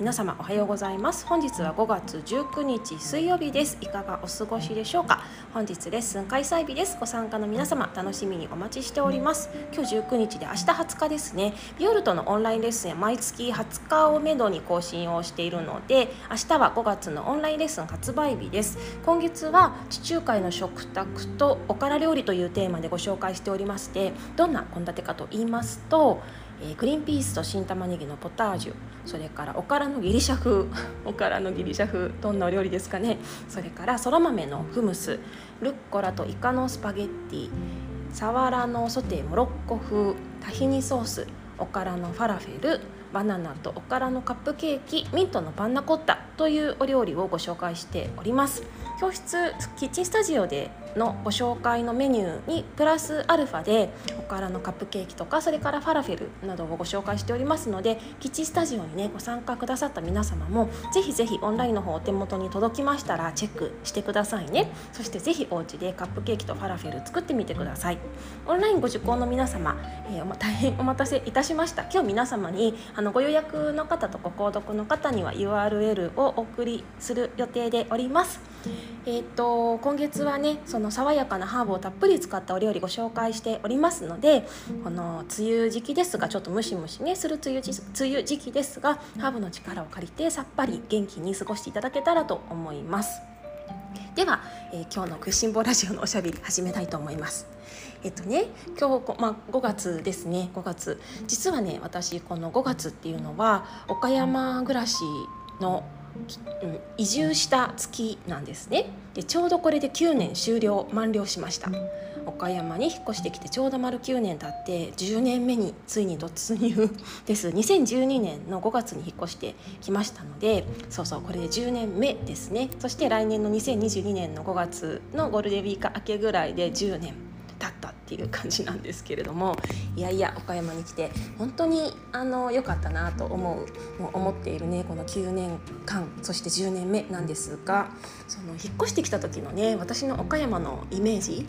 皆様おはようございます。本日は5月19日水曜日です。いかがお過ごしでしょうか？本日レッスン開催日です。ご参加の皆様楽しみにお待ちしております。今日19日で明日20日ですね。ビオルトのオンラインレッスン毎月20日をめどに更新をしているので明日は5月のオンラインレッスン発売日です。今月は地中海の食卓とおから料理というテーマでご紹介しておりましてどんな献立かと言いますとえー、グリーンピースと新玉ねぎのポタージュそれからおからのギリシャ風 おからのギリシャ風どんなお料理ですかね。それからそら豆のフムスルッコラとイカのスパゲッティサワラのソテーモロッコ風タヒニソースおからのファラフェルバナナとおからのカップケーキミントのパンナコッタというお料理をご紹介しております。教室キッチンスタジオでのご紹介のメニューにプラスアルファでおからのカップケーキとかそれからファラフェルなどをご紹介しておりますのでキッチスタジオにねご参加くださった皆様もぜひぜひオンラインの方お手元に届きましたらチェックしてくださいね。そしてぜひお家でカップケーキとファラフェル作ってみてください。オンラインご受講の皆様、えー、大変お待たせいたしました。今日皆様にあのご予約の方とご購読の方には URL をお送りする予定でおります。えーと、今月はねその爽やかなハーブをたっぷり使ったお料理ご紹介しておりますのでこの梅雨時期ですがちょっとムシムシねする梅雨梅雨時期ですがハーブの力を借りてさっぱり元気に過ごしていただけたらと思います。では、えー、今日の食いしん坊ラジオのおしゃべり始めたいと思います。えっとね今日、まあ、5月ですね5月実はね私この5月っていうのは岡山暮らしの移住した月なんですね。でちょうどこれで9年終了満了しました。岡山に引っ越してきてちょうど丸9年経って10年目についに突入です。2012年の5月に引っ越してきましたのでそうそうこれで10年目ですね。そして来年の2022年の5月のゴールデンウィーク明けぐらいで10年っていう感じなんですけれどもいやいや岡山に来て本当にあの良かったなと思うもう思っているねこの9年間そして10年目なんですがその引っ越してきた時のね私の岡山のイメージ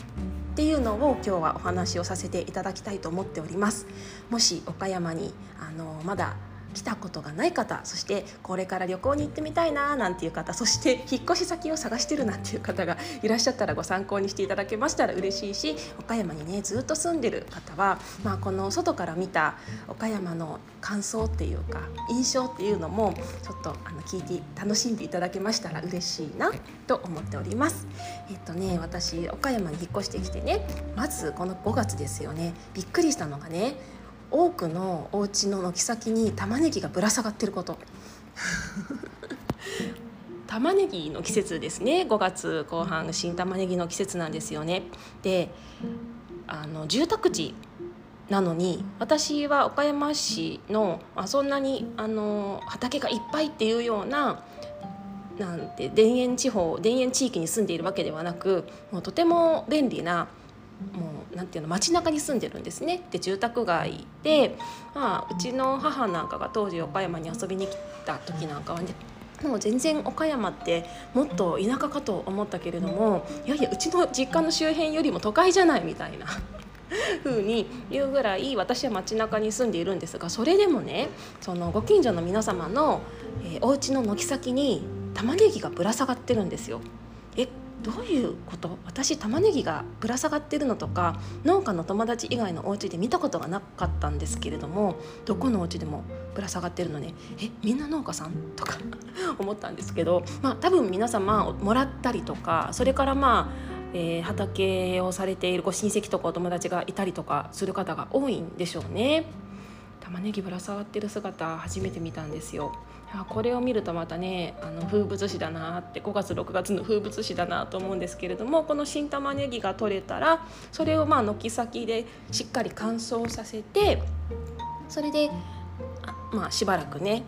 っていうのを今日はお話をさせていただきたいと思っております。もし岡山にあのまだ来たことがない方そしてこれから旅行に行ってみたいななんていう方そして引っ越し先を探してるなんていう方がいらっしゃったらご参考にしていただけましたら嬉しいし岡山にねずっと住んでる方は、まあ、この外から見た岡山の感想っていうか印象っていうのもちょっとあの聞いて楽しんでいただけましたら嬉しいなと思っております。えっとね私岡山に引っ越してきてねまずこの5月ですよねびっくりしたのがね多くのお家の軒先に玉ねぎがぶら下がってること。玉ねぎの季節ですね。5月後半新玉ねぎの季節なんですよね。であの住宅地なのに私は岡山市の、まあ、そんなにあの畑がいっぱいっていうようななんて田園地方田園地域に住んでいるわけではなくもうとても便利なもうなんていうの街中に住んでるんですねで住宅街で、まあ、うちの母なんかが当時岡山に遊びに来た時なんかはねもう全然岡山ってもっと田舎かと思ったけれどもいやいやうちの実家の周辺よりも都会じゃないみたいな 風に言うぐらい私は街中に住んでいるんですがそれでもねそのご近所の皆様の、えー、お家の軒先に玉ねぎがぶら下がってるんですよ。どういうこと？私玉ねぎがぶら下がってるのとか農家の友達以外のお家で見たことがなかったんですけれどもどこのお家でもぶら下がってるのねえみんな農家さん？とか 思ったんですけどまあ多分皆様もらったりとかそれからまあえー、畑をされているご親戚とかお友達がいたりとかする方が多いんでしょうね。玉ねぎぶら下がってる姿初めて見たんですよ。これを見るとまたねあの風物詩だなって5月6月の風物詩だなと思うんですけれどもこの新玉ねぎが取れたらそれをまあ軒先でしっかり乾燥させてそれでまあしばらくね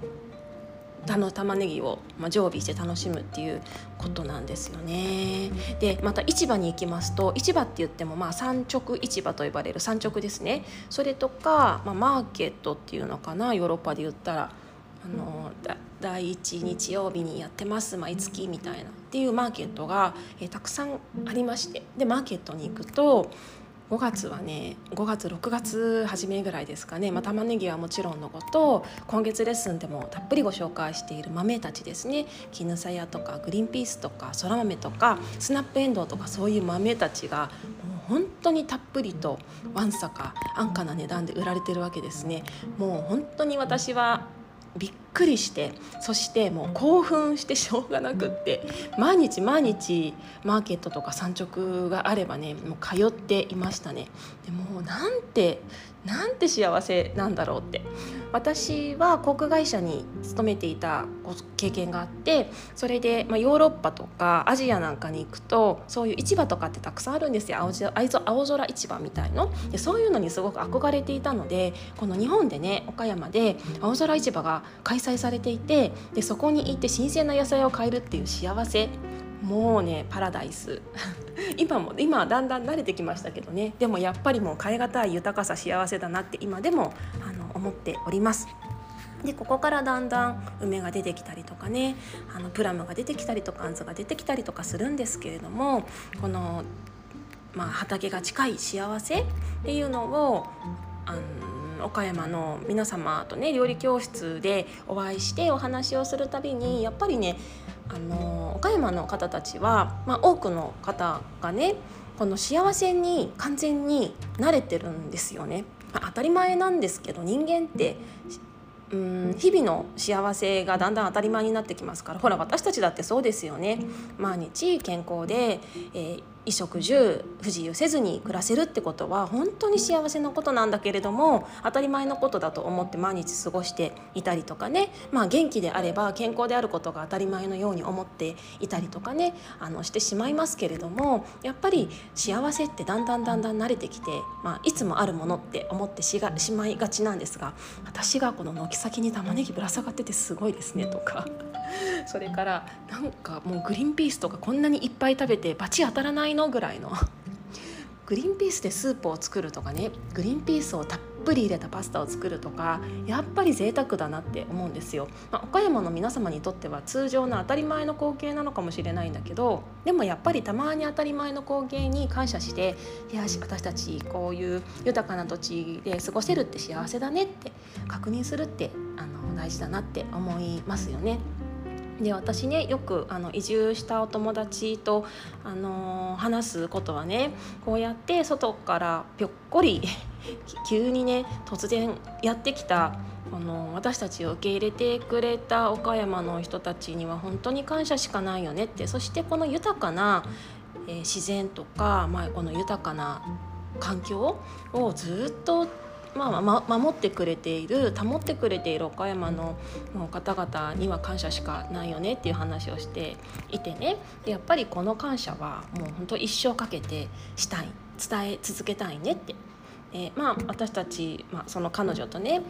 の玉ねぎを、まあ、常備して楽しむっていうことなんですよね。でまた市場に行きますと市場って言ってもまあ産直市場と呼ばれる産直ですねそれとか、まあ、マーケットっていうのかなヨーロッパで言ったらあの第1日曜日にやってます毎月みたいなっていうマーケットが、えー、たくさんありましてでマーケットに行くと5月はね5月6月初めぐらいですかね、まあ、玉ねぎはもちろんのこと今月レッスンでもたっぷりご紹介している豆たちですね。絹さやとかグリーンピースとかそら豆とかスナップエンドウとかそういう豆たちがもう本当にたっぷりとわんさか安価な値段で売られてるわけですね。もう本当に私はびっくりしてそしてもう興奮してしょうがなくって毎日毎日マーケットとか産直があればねもう通っていましたね。でもなんてなんて幸せなんだろうって。私は航空会社に勤めていた経験があってそれで、まあ、ヨーロッパとかアジアなんかに行くとそういう市場とかってたくさんあるんですよ。青青空市場みたいの。でそういうのにすごく憧れていたのでこの日本でね岡山で青空市場が開催されていてでそこに行って新鮮な野菜を買えるっていう幸せ。もうねパラダイス。今も今はだんだん慣れてきましたけどね。でもやっぱりもう変え難い豊かさ幸せだなって今でもあ思っております。でここからだんだん梅が出てきたりとかねあのプラムが出てきたりとかあんずが出てきたりとかするんですけれどもこの、まあ、畑が近い幸せっていうのをあの岡山の皆様とね料理教室でお会いしてお話をするたびにやっぱりねあの岡山の方たちは、まあ、多くの方がねこの幸せに完全に慣れてるんですよね。まあ、当たり前なんですけど人間ってうん日々の幸せがだんだん当たり前になってきますからほら私たちだってそうですよね。毎日健康で、えー、衣食住不自由せずに暮らせるってことは本当に幸せなことなんだけれども当たり前のことだと思って毎日過ごしていたりとかね、まあ、元気であれば健康であることが当たり前のように思っていたりとかね。あのしてしまいますけれどもやっぱり幸せってだんだんだんだん慣れてきて、まあ、いつもあるものって思ってしがしまいがちなんですが私がこの軒先に玉ねぎぶら下がっててすごいですねとか。それからなんかもうグリーンピースとかこんなにいっぱい食べてバチ当たらないのぐらいの。グリーンピースでスープを作るとかね。グリーンピースをたっぷり入れたパスタを作るとか。やっぱり贅沢だなって思うんですよ、まあ、岡山の皆様にとっては通常の当たり前の光景なのかもしれないんだけど。でもやっぱりたまに当たり前の光景に感謝していや私たちこういう豊かな土地で過ごせるって幸せだねって確認するってあの大事だなって思いますよね。で私ねよくあの移住したお友達と、あのー、話すことはねこうやって外からぴょっこり 急にね突然やってきたこの私たちを受け入れてくれた岡山の人たちには本当に感謝しかないよねってそしてこの豊かな、えー、自然とか、まあ、この豊かな環境をずっとまあ、ま、守ってくれている保ってくれている岡山の方々には感謝しかないよねっていう話をしていてね。でやっぱりこの感謝はもう本当一生かけてしたい。伝え続けたいねって、えまあ、私たち、まあ、その彼女とね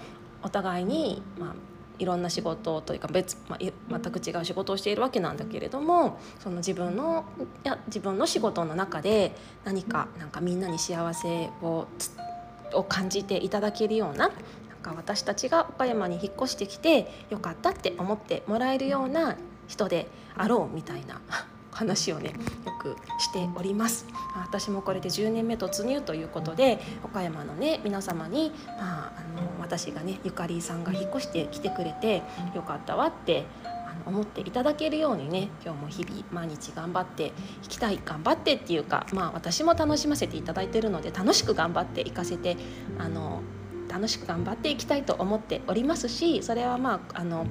お互いに、まあ、いろんな仕事というか別、まあ、全く違う仕事をしているわけなんだけれどもその自分のいや自分の仕事の中で何かなんかみんなに幸せをを感じていただけるようななんか私たちが岡山に引っ越してきてよかったって思ってもらえるような人であろうみたいな 話をねよくしております。私もこれで10年目突入ということで岡山のね皆様に、まあ、あの私がねゆかりさんが引っ越してきてくれてよかったわって思っていただけるようにね今日も日々毎日頑張っていきたい頑張ってっていうかまあ私も楽しませていただいてるので楽しく頑張っていかせてあの楽しく頑張っていきたいと思っておりますしそれはまああの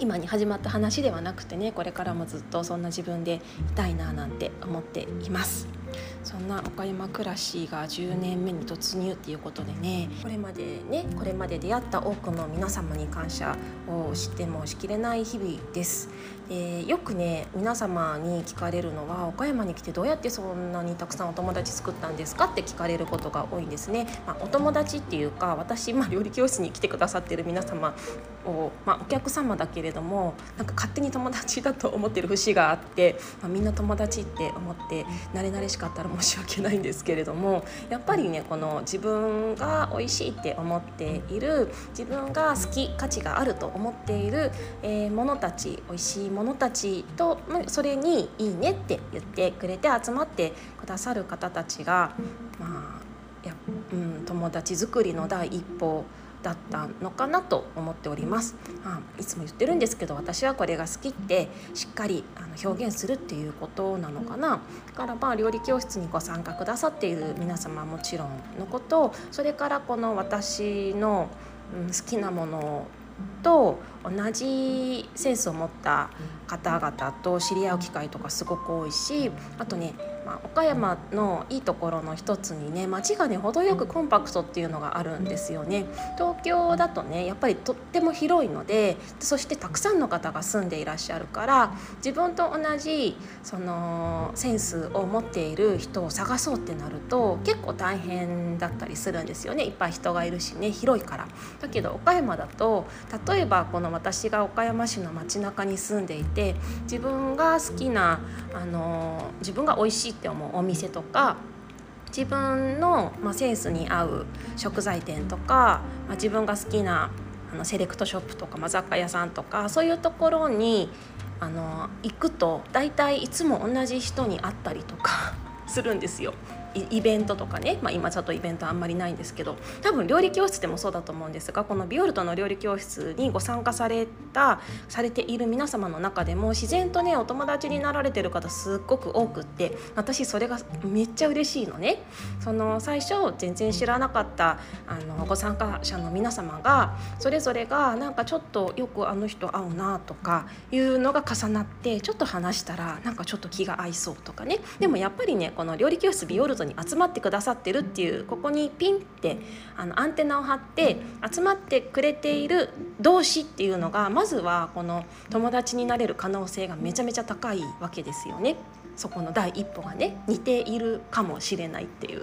今に始まった話ではなくてねこれからもずっとそんな自分でいたいななんて思っています。そんな岡山暮らしが10年目に突入っていうことでねこれまでねこれまで出会った多くの皆様に感謝をしてもしきれない日々です。でよくね皆様に聞かれるのは岡山に来てどうやってそんなにたくさんお友達作ったんですかって聞かれることが多いんですね。まあ、お友達っていうか私、まあ、料理教室に来てくださってる皆様を、まあ、お客様だけれどもなんか勝手に友達だと思ってる節があって、まあ、みんな友達って思って慣れ慣れしかったら申し訳ないんですけれどもやっぱりねこの自分が美味しいって思っている自分が好き価値があると思っている、えー、ものたち美味しいものたちとそれに「いいね」って言ってくれて集まってくださる方たちが、まあやうん、友達作りの第一歩だったのかなと思っております、あ、いつも言ってるんですけど私はこれが好きってしっかりあの表現するっていうことなのかな。だからまあ料理教室にご参加くださっている皆様はもちろんのことそれからこの私の、うん、好きなものと同じセンスを持った方々と知り合う機会とかすごく多いしあとねまあ、岡山のいいところの一つにね街がね程よくコンパクトっていうのがあるんですよね。東京だとねやっぱりとっても広いのでそしてたくさんの方が住んでいらっしゃるから自分と同じそのセンスを持っている人を探そうってなると結構大変だったりするんですよね。いっぱい人がいるしね広いから。だけど岡山だと例えばこの私が岡山市の街中に住んでいて自分が好きなあの自分が美味しいって思うお店とか自分の、まあ、センスに合う食材店とか、まあ、自分が好きなあのセレクトショップとか、まあ、雑貨屋さんとかそういうところにあの行くと大体いつも同じ人に会ったりとか するんですよ。イベントとかね、まあ、今ちょっとイベントあんまりないんですけど多分料理教室でもそうだと思うんですがこのビオルトの料理教室にご参加されたされている皆様の中でも自然とねお友達になられてる方すっごく多くって私それがめっちゃ嬉しいのね。その最初全然知らなかったあのご参加者の皆様がそれぞれがなんかちょっとよくあの人会うなとかいうのが重なってちょっと話したらなんかちょっと気が合いそうとかねでもやっぱりねこの料理教室ビオルトに集まってくださってるっていうここにピンってあのアンテナを張って集まってくれている同士っていうのがまずはこの友達になれる可能性がめちゃめちゃ高いわけですよね。そこの第一歩がね似ているかもしれないっていう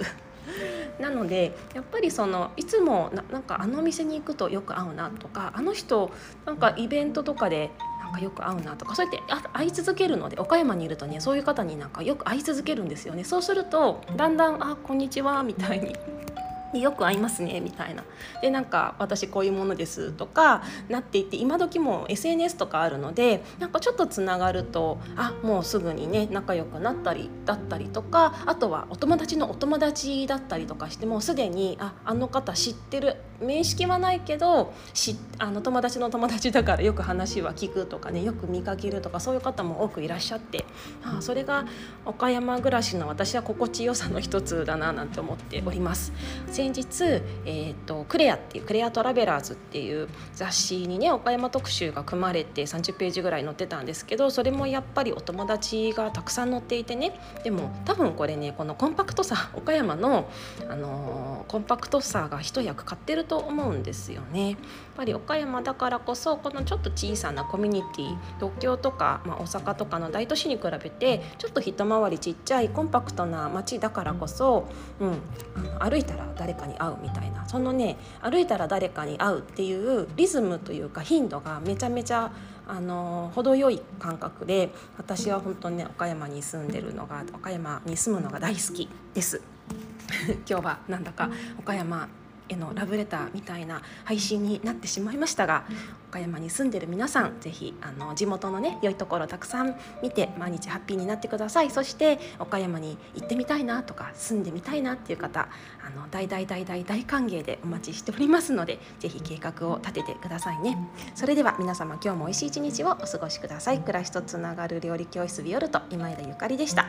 なのでやっぱりそのいつもなんかあの店に行くとよく会うなとかあの人なんかイベントとかでかよく会うなとかそうやって会い続けるので岡山にいるとねそういう方になんかよく会い続けるんですよね。そうするとだんだん「あこんにちは」みたいに。よく会いますねみたいな。でなんか私こういうものですとかなっていって今時も SNS とかあるのでなんかちょっとつながるとあもうすぐにね仲良くなったりだったりとかあとはお友達のお友達だったりとかしてもうすでにああの方知ってる面識はないけどしあの友達の友達だからよく話は聞くとかねよく見かけるとかそういう方も多くいらっしゃってあそれが岡山暮らしの私は心地よさの一つだななんて思っております。先日、えーと、クレアっていうクレアトラベラーズっていう雑誌にね岡山特集が組まれて30ページぐらい載ってたんですけどそれもやっぱりお友達がたくさん載っていてねでも多分これねこのコンパクトさ岡山の、あのー、コンパクトさが一役買ってると思うんですよね。やっぱり岡山だからこそこのちょっと小さなコミュニティ東京とか、まあ、大阪とかの大都市に比べてちょっと一回りちっちゃいコンパクトな街だからこそ、うん、あの歩いたら誰かに会うみたいなそのね歩いたら誰かに会うっていうリズムというか頻度がめちゃめちゃあの程よい感覚で私は本当にね岡山に住んでるのが岡山に住むのが大好きです。今日はなんだか岡山へのラブレターみたいな配信になってしまいましたが岡山に住んでる皆さん是非あの地元のね良いところたくさん見て毎日ハッピーになってください。そして岡山に行ってみたいなとか住んでみたいなっていう方あの大大大大大歓迎でお待ちしておりますので是非計画を立ててくださいね。それでは皆様今日も美味しい一日をお過ごしください。暮らしとつながる料理教室ビオルト今枝ゆかりでした。